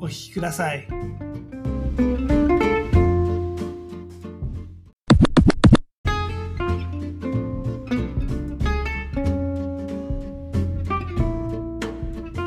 お聞きください。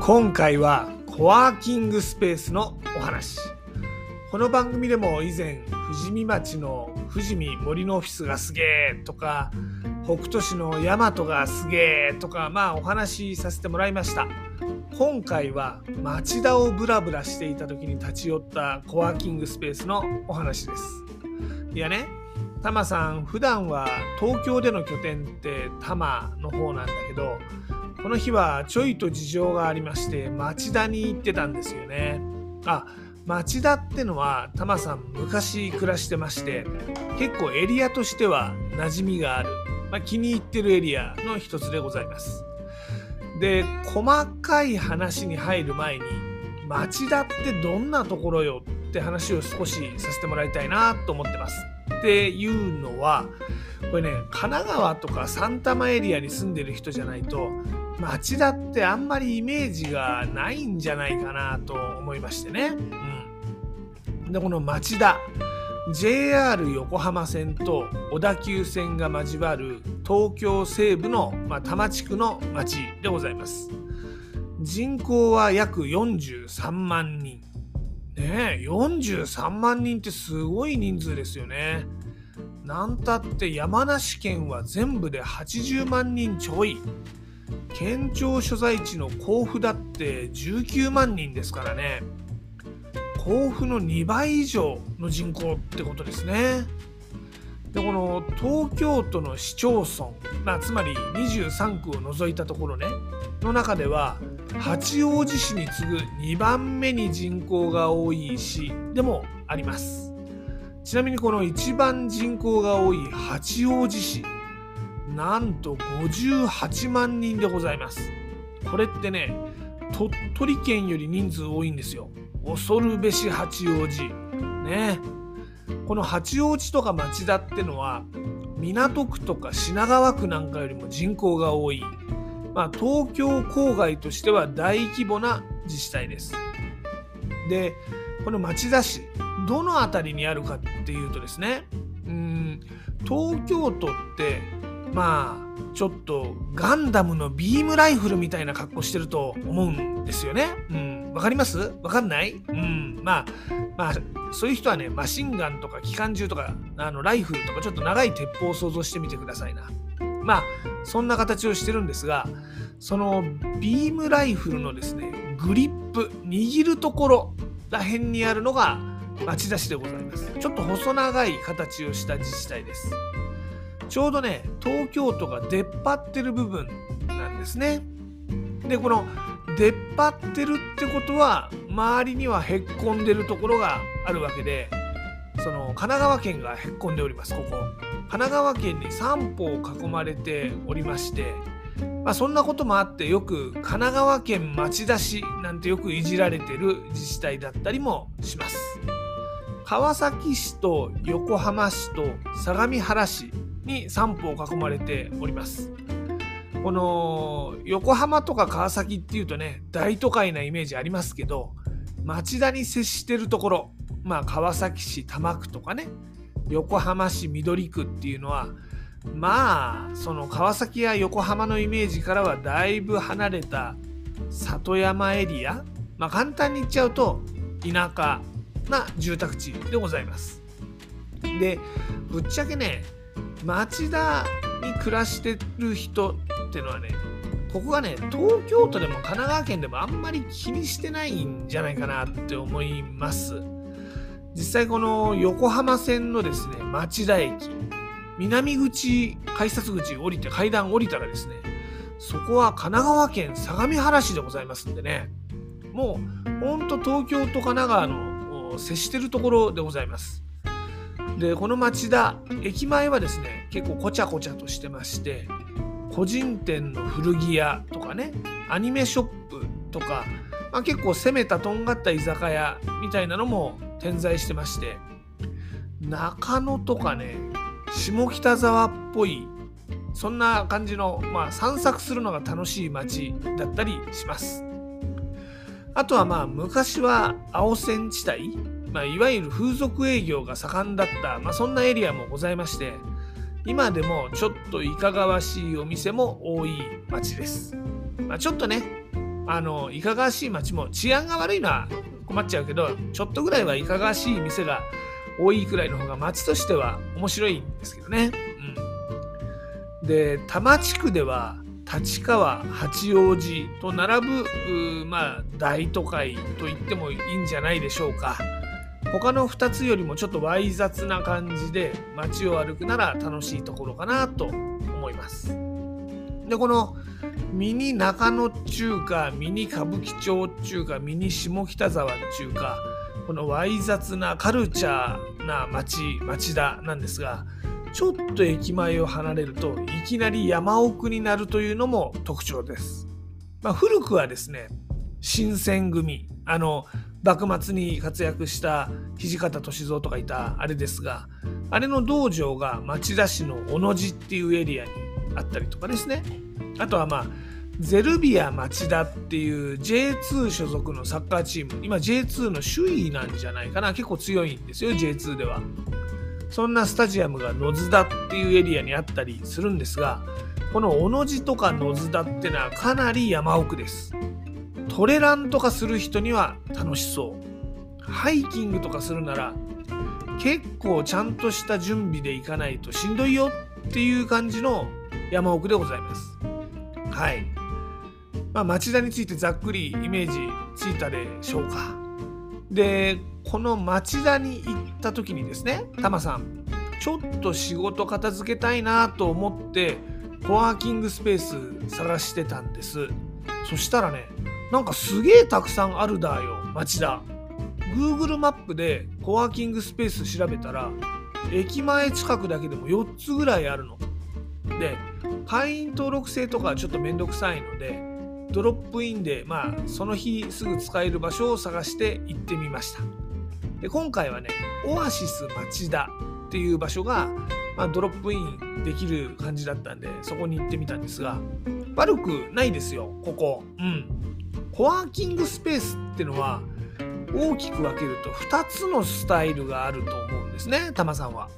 今回はコワーキングスペースのお話この番組でも以前富士見町の富士見森のオフィスがすげえとか北斗市の大和がすげえとかまあお話しさせてもらいました今回は町田をブラブラしていた時に立ち寄ったコワーキングスペースのお話です。いやねタマさん普段は東京での拠点って多摩の方なんだけどこの日はちょいと事情がありまして町田に行ってたんですよね。あ町田ってのはタマさん昔暮らしてまして結構エリアとしては馴染みがある、まあ、気に入ってるエリアの一つでございます。で細かい話に入る前に町田ってどんなところよって話を少しさせてもらいたいなと思ってます。っていうのはこれね神奈川とか三多摩エリアに住んでる人じゃないと町田ってあんまりイメージがないんじゃないかなと思いましてね。うん、でこの町田。JR 横浜線と小田急線が交わる東京西部の、まあ、多摩地区の町でございます。人口は約43万人。ねえ43万人ってすごい人数ですよね。なんたって山梨県は全部で80万人ちょい。県庁所在地の甲府だって19万人ですからね甲府の2倍以上の人口ってことですねでこの東京都の市町村、まあ、つまり23区を除いたところねの中では八王子市に次ぐ2番目に人口が多い市でもありますちなみにこの一番人口が多い八王子市なんと58万人でございます。これってね、鳥取県より人数多いんですよ。恐るべし八王子。ね。この八王子とか町田ってのは、港区とか品川区なんかよりも人口が多い。まあ、東京郊外としては大規模な自治体です。で、この町田市、どの辺りにあるかっていうとですね、うん東京都ってまあちょっとガンダムのビームライフルみたいな格好してると思うんですよね。うん。わかります？わかんない？うん。まあ、まあ、そういう人はね、マシンガンとか機関銃とか、あの、ライフルとかちょっと長い鉄砲を想像してみてくださいな。まあ、そんな形をしてるんですが、そのビームライフルのですね、グリップ、握るところら辺にあるのが町田市でございます。ちょっと細長い形をした自治体です。ちょうどね東京都が出っ張ってる部分なんですね。でこの出っ張ってるってことは周りにはへっこんでるところがあるわけでその神奈川県がへっこんでおりますここ。神奈川県に3方囲まれておりまして、まあ、そんなこともあってよく神奈川県町田市なんてよくいじられてる自治体だったりもします。川崎市と横浜市と相模原市に3府を囲まれております。この横浜とか川崎っていうとね大都会なイメージありますけど町田に接してるところまあ川崎市多摩区とかね横浜市緑区っていうのはまあその川崎や横浜のイメージからはだいぶ離れた里山エリアまあ簡単に言っちゃうと田舎な住宅地でございます。でぶっちゃけね町田に暮らしてる人ってのはねここがね東京都でも神奈川県でもあんまり気にしてないんじゃないかなって思います実際この横浜線のですね町田駅南口改札口降りて階段降りたらですねそこは神奈川県相模原市でございますんでねもうほんと東京と神奈川のの接してるところでございます。でこの町田駅前はですね結構こちゃこちゃとしてまして個人店の古着屋とかねアニメショップとか、まあ、結構攻めたとんがった居酒屋みたいなのも点在してまして中野とかね下北沢っぽいそんな感じの、まあ、散策するのが楽しい街だったりします。あとはまあ昔は青線地帯、まあ、いわゆる風俗営業が盛んだった、まあ、そんなエリアもございまして今でもちょっといかがわしいお店も多い街です。まあ、ちょっとねあのいかがわしい街も治安が悪いのは困っちゃうけどちょっとぐらいはいかがわしい店が多いくらいの方が街としては面白いんですけどね。うん、で多摩地区では立川八王子と並ぶまあ大都会と言ってもいいんじゃないでしょうか。他の2つよりもちょっとわい雑な感じで街を歩くなら楽しいところかなと思います。でこのミニ中野中華ミニ歌舞伎町中華ミニ下北沢中華このわい雑なカルチャーな街町田なんですがちょっと駅前を離れるといきなり山奥になるというのも特徴です。まあ、古くはですね新選組。あの幕末に活躍した土方歳三とかいたあれですがあれの道場が町田市の小野路っていうエリアにあったりとかですね。あとはまあゼルビア町田っていう J2 所属のサッカーチーム。今 J2 の首位なんじゃないかな。結構強いんですよ J2 では。そんなスタジアムが野津田っていうエリアにあったりするんですがこの小野路とか野津田ってのはかなり山奥です。トレランとかする人には楽しそう。ハイキングとかするなら結構ちゃんとした準備で行かないとしんどいよっていう感じの山奥でございます。はい。まあ、町田についてざっくりイメージついたでしょうか。でこの町田に行った時にですねタマさんちょっと仕事片付けたいなと思ってコワーキングスペース探してたんです。そしたらねなんかすげえたくさんあるだよ町田。Google マップでコワーキングスペース調べたら駅前近くだけでも4つぐらいあるの。で会員登録制とかちょっとめんどくさいのでドロップインでまあその日すぐ使える場所を探して行ってみました。で今回はねオアシス町田っていう場所が、まあ、ドロップインできる感じだったんでそこに行ってみたんですが悪くないですよここ。うん。コワーキングスペースってのは大きく分けると2つのスタイルがあると思うんですねタマさんは。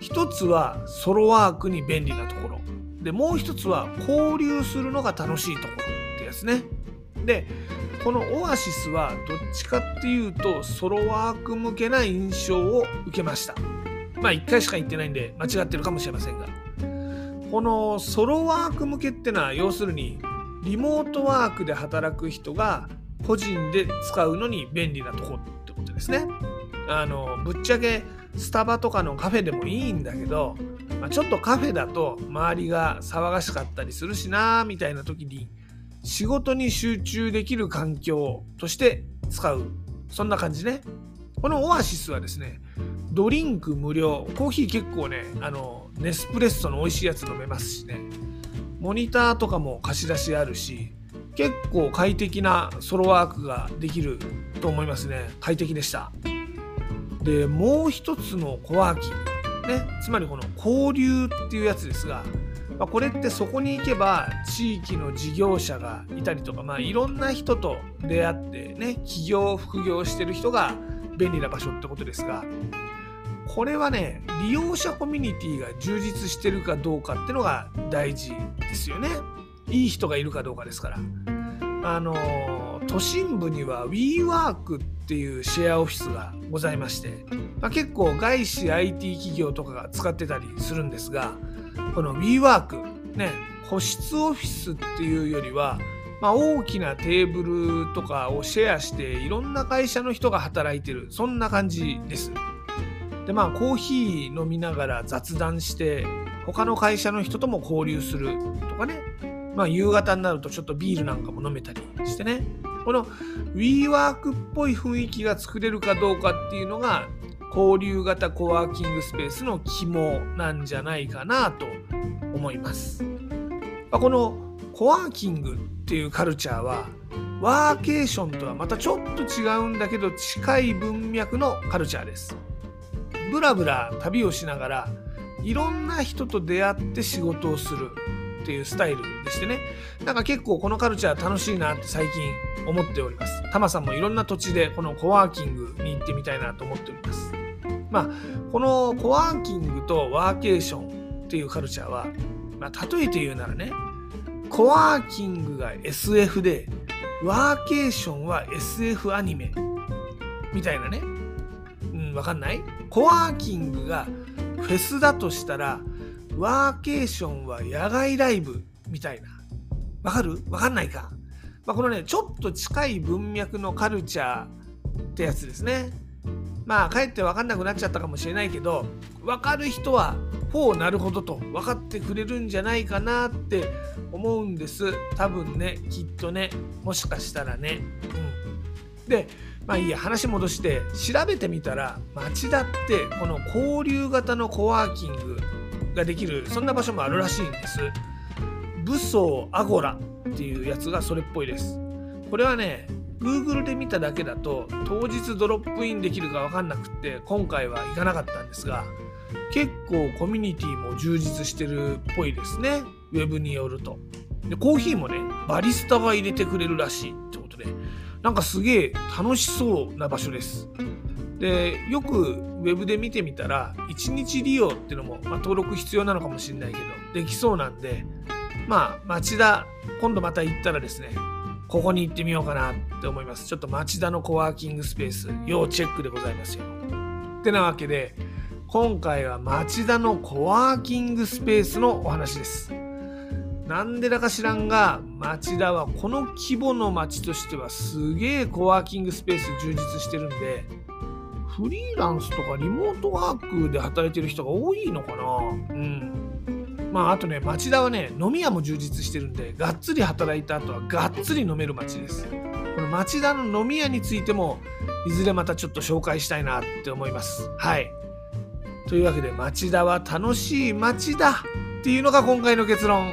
一つはソロワークに便利なところでもう一つは交流するのが楽しいところってやつね。でこのオアシスはどっちかっていうとソロワーク向けな印象を受けました。まあ1回しか行ってないんで間違ってるかもしれませんがこのソロワーク向けってのは要するにリモートワークで働く人が個人で使うのに便利なとこってことですね。あのぶっちゃけスタバとかのカフェでもいいんだけど、まあ、ちょっとカフェだと周りが騒がしかったりするしなみたいな時に仕事に集中できる環境として使う。そんな感じね。このオアシスはですねドリンク無料。コーヒー結構ねあのネスプレッソの美味しいやつ飲めますしね。モニターとかも貸し出しあるし結構快適なソロワークができると思いますね。快適でした。でもう一つのコワーキングね。つまりこの交流っていうやつですが、まあ、これってそこに行けば地域の事業者がいたりとか、まあ、いろんな人と出会ってね起業副業してる人が便利な場所ってことですがこれはね利用者コミュニティが充実してるかどうかってのが大事ですよねいい人がいるかどうかですからあの都心部には WeWork っていうシェアオフィスがございまして、まあ、結構外資 IT 企業とかが使ってたりするんですがこの WeWork ね個室オフィスっていうよりは、まあ、大きなテーブルとかをシェアしていろんな会社の人が働いてるそんな感じです。でまあコーヒー飲みながら雑談して他の会社の人とも交流するとかねまあ夕方になるとちょっとビールなんかも飲めたりしてねこの WeWork っぽい雰囲気が作れるかどうかっていうのが交流型コワーキングスペースの肝なんじゃないかなと思います。まあこのコワーキングっていうカルチャーはワーケーションとはまたちょっと違うんだけど近い文脈のカルチャーです。ブラブラ旅をしながらいろんな人と出会って仕事をするっていうスタイルでしてね。なんか結構このカルチャー楽しいなって最近思っております。タマさんもいろんな土地でこのコワーキングに行ってみたいなと思っております。まあこのコワーキングとワーケーションっていうカルチャーは、まあ、例えて言うならねコワーキングが SF でワーケーションは SF アニメみたいなね。うんわかんない？コワーキングがフェスだとしたらワーケーションは野外ライブみたいな。わかる？わかんないか、まあ、このね、ちょっと近い文脈のカルチャーってやつですね。まあ、かえってわかんなくなっちゃったかもしれないけど、わかる人は、ほうなるほどと分かってくれるんじゃないかなって思うんです。多分ね、きっとね、もしかしたらね。うん。で、まあいいや、話戻して、調べてみたら、町田ってこの交流型のコワーキングができるそんな場所もあるらしいんです。武装アゴラっていうやつがそれっぽいです。これはね Google で見ただけだと当日ドロップインできるか分かんなくって今回は行かなかったんですが結構コミュニティも充実してるっぽいですね。ウェブによると。でコーヒーもねバリスタが入れてくれるらしいってことでなんかすげえ楽しそうな場所です。でよくウェブで見てみたら1日利用っていうのも、まあ、登録必要なのかもしれないけどできそうなんでまあ町田今度また行ったらですねここに行ってみようかなって思います。ちょっと町田のコワーキングスペース要チェックでございますよ。ってなわけで今回は町田のコワーキングスペースのお話です。なんでだか知らんが町田はこの規模の町としてはすげえコワーキングスペース充実してるんでフリーランスとかリモートワークで働いてる人が多いのかなうん。まああとね、町田はね、飲み屋も充実してるんで、がっつり働いた後はがっつり飲める町です。この町田の飲み屋についても、いずれまたちょっと紹介したいなって思います。はい。というわけで、町田は楽しい町だっていうのが今回の結論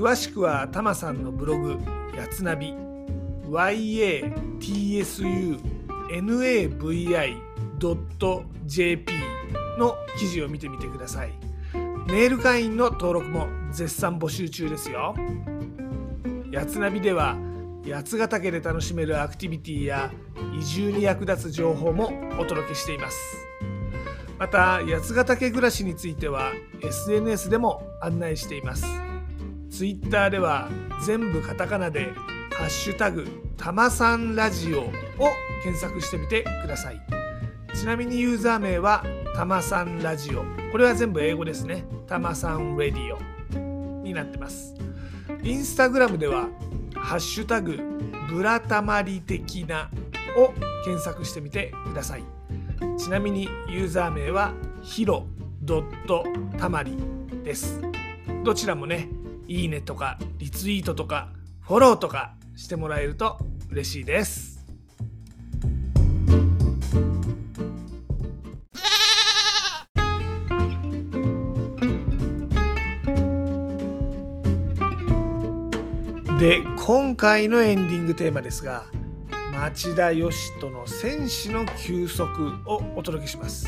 詳しくはたまさんのブログ、やつナビ、yatsunavi.jp の記事を見てみてください。メール会員の登録も絶賛募集中ですよ。やつナビでは八ヶ岳で楽しめるアクティビティや移住に役立つ情報もお届けしています。また八ヶ岳暮らしについては SNS でも案内しています。Twitter では全部カタカナで「ハッシュタグたまさんラジオ」を検索してみてください。ちなみにユーザー名はたまさんラジオ。これは全部英語ですね。たまさんラディオになってます。インスタグラムでは、ハッシュタグ、ブラタマリ的なを検索してみてください。ちなみにユーザー名はヒロたまりです。どちらもね、いいねとかリツイートとかフォローとかしてもらえると嬉しいです。で今回のエンディングテーマですが町田義人の戦士の休息をお届けします。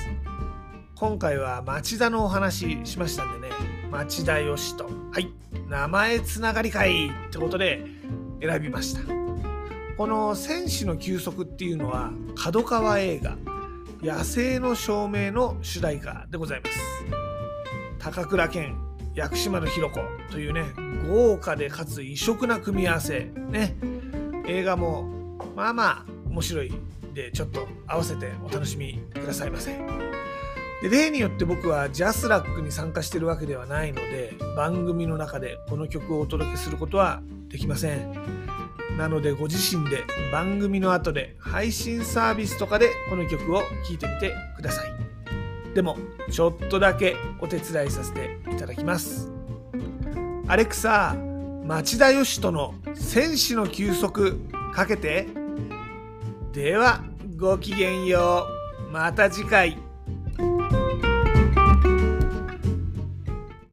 今回は町田のお話しましたんでね町田義人。はい。名前つながり会ってことで選びました。この戦士の休息っていうのは角川映画野生の照明の主題歌でございます。高倉健薬師丸ひろ子というね豪華でかつ異色な組み合わせね。映画もまあまあ面白い。でちょっと合わせてお楽しみくださいませ。で例によって僕はジャスラックに参加してるわけではないので番組の中でこの曲をお届けすることはできません。なのでご自身で番組の後で配信サービスとかでこの曲を聴いてみてください。でもちょっとだけお手伝いさせていただきます。アレクサ町田義人の戦士の休息かけて。ではごきげんよう。また次回。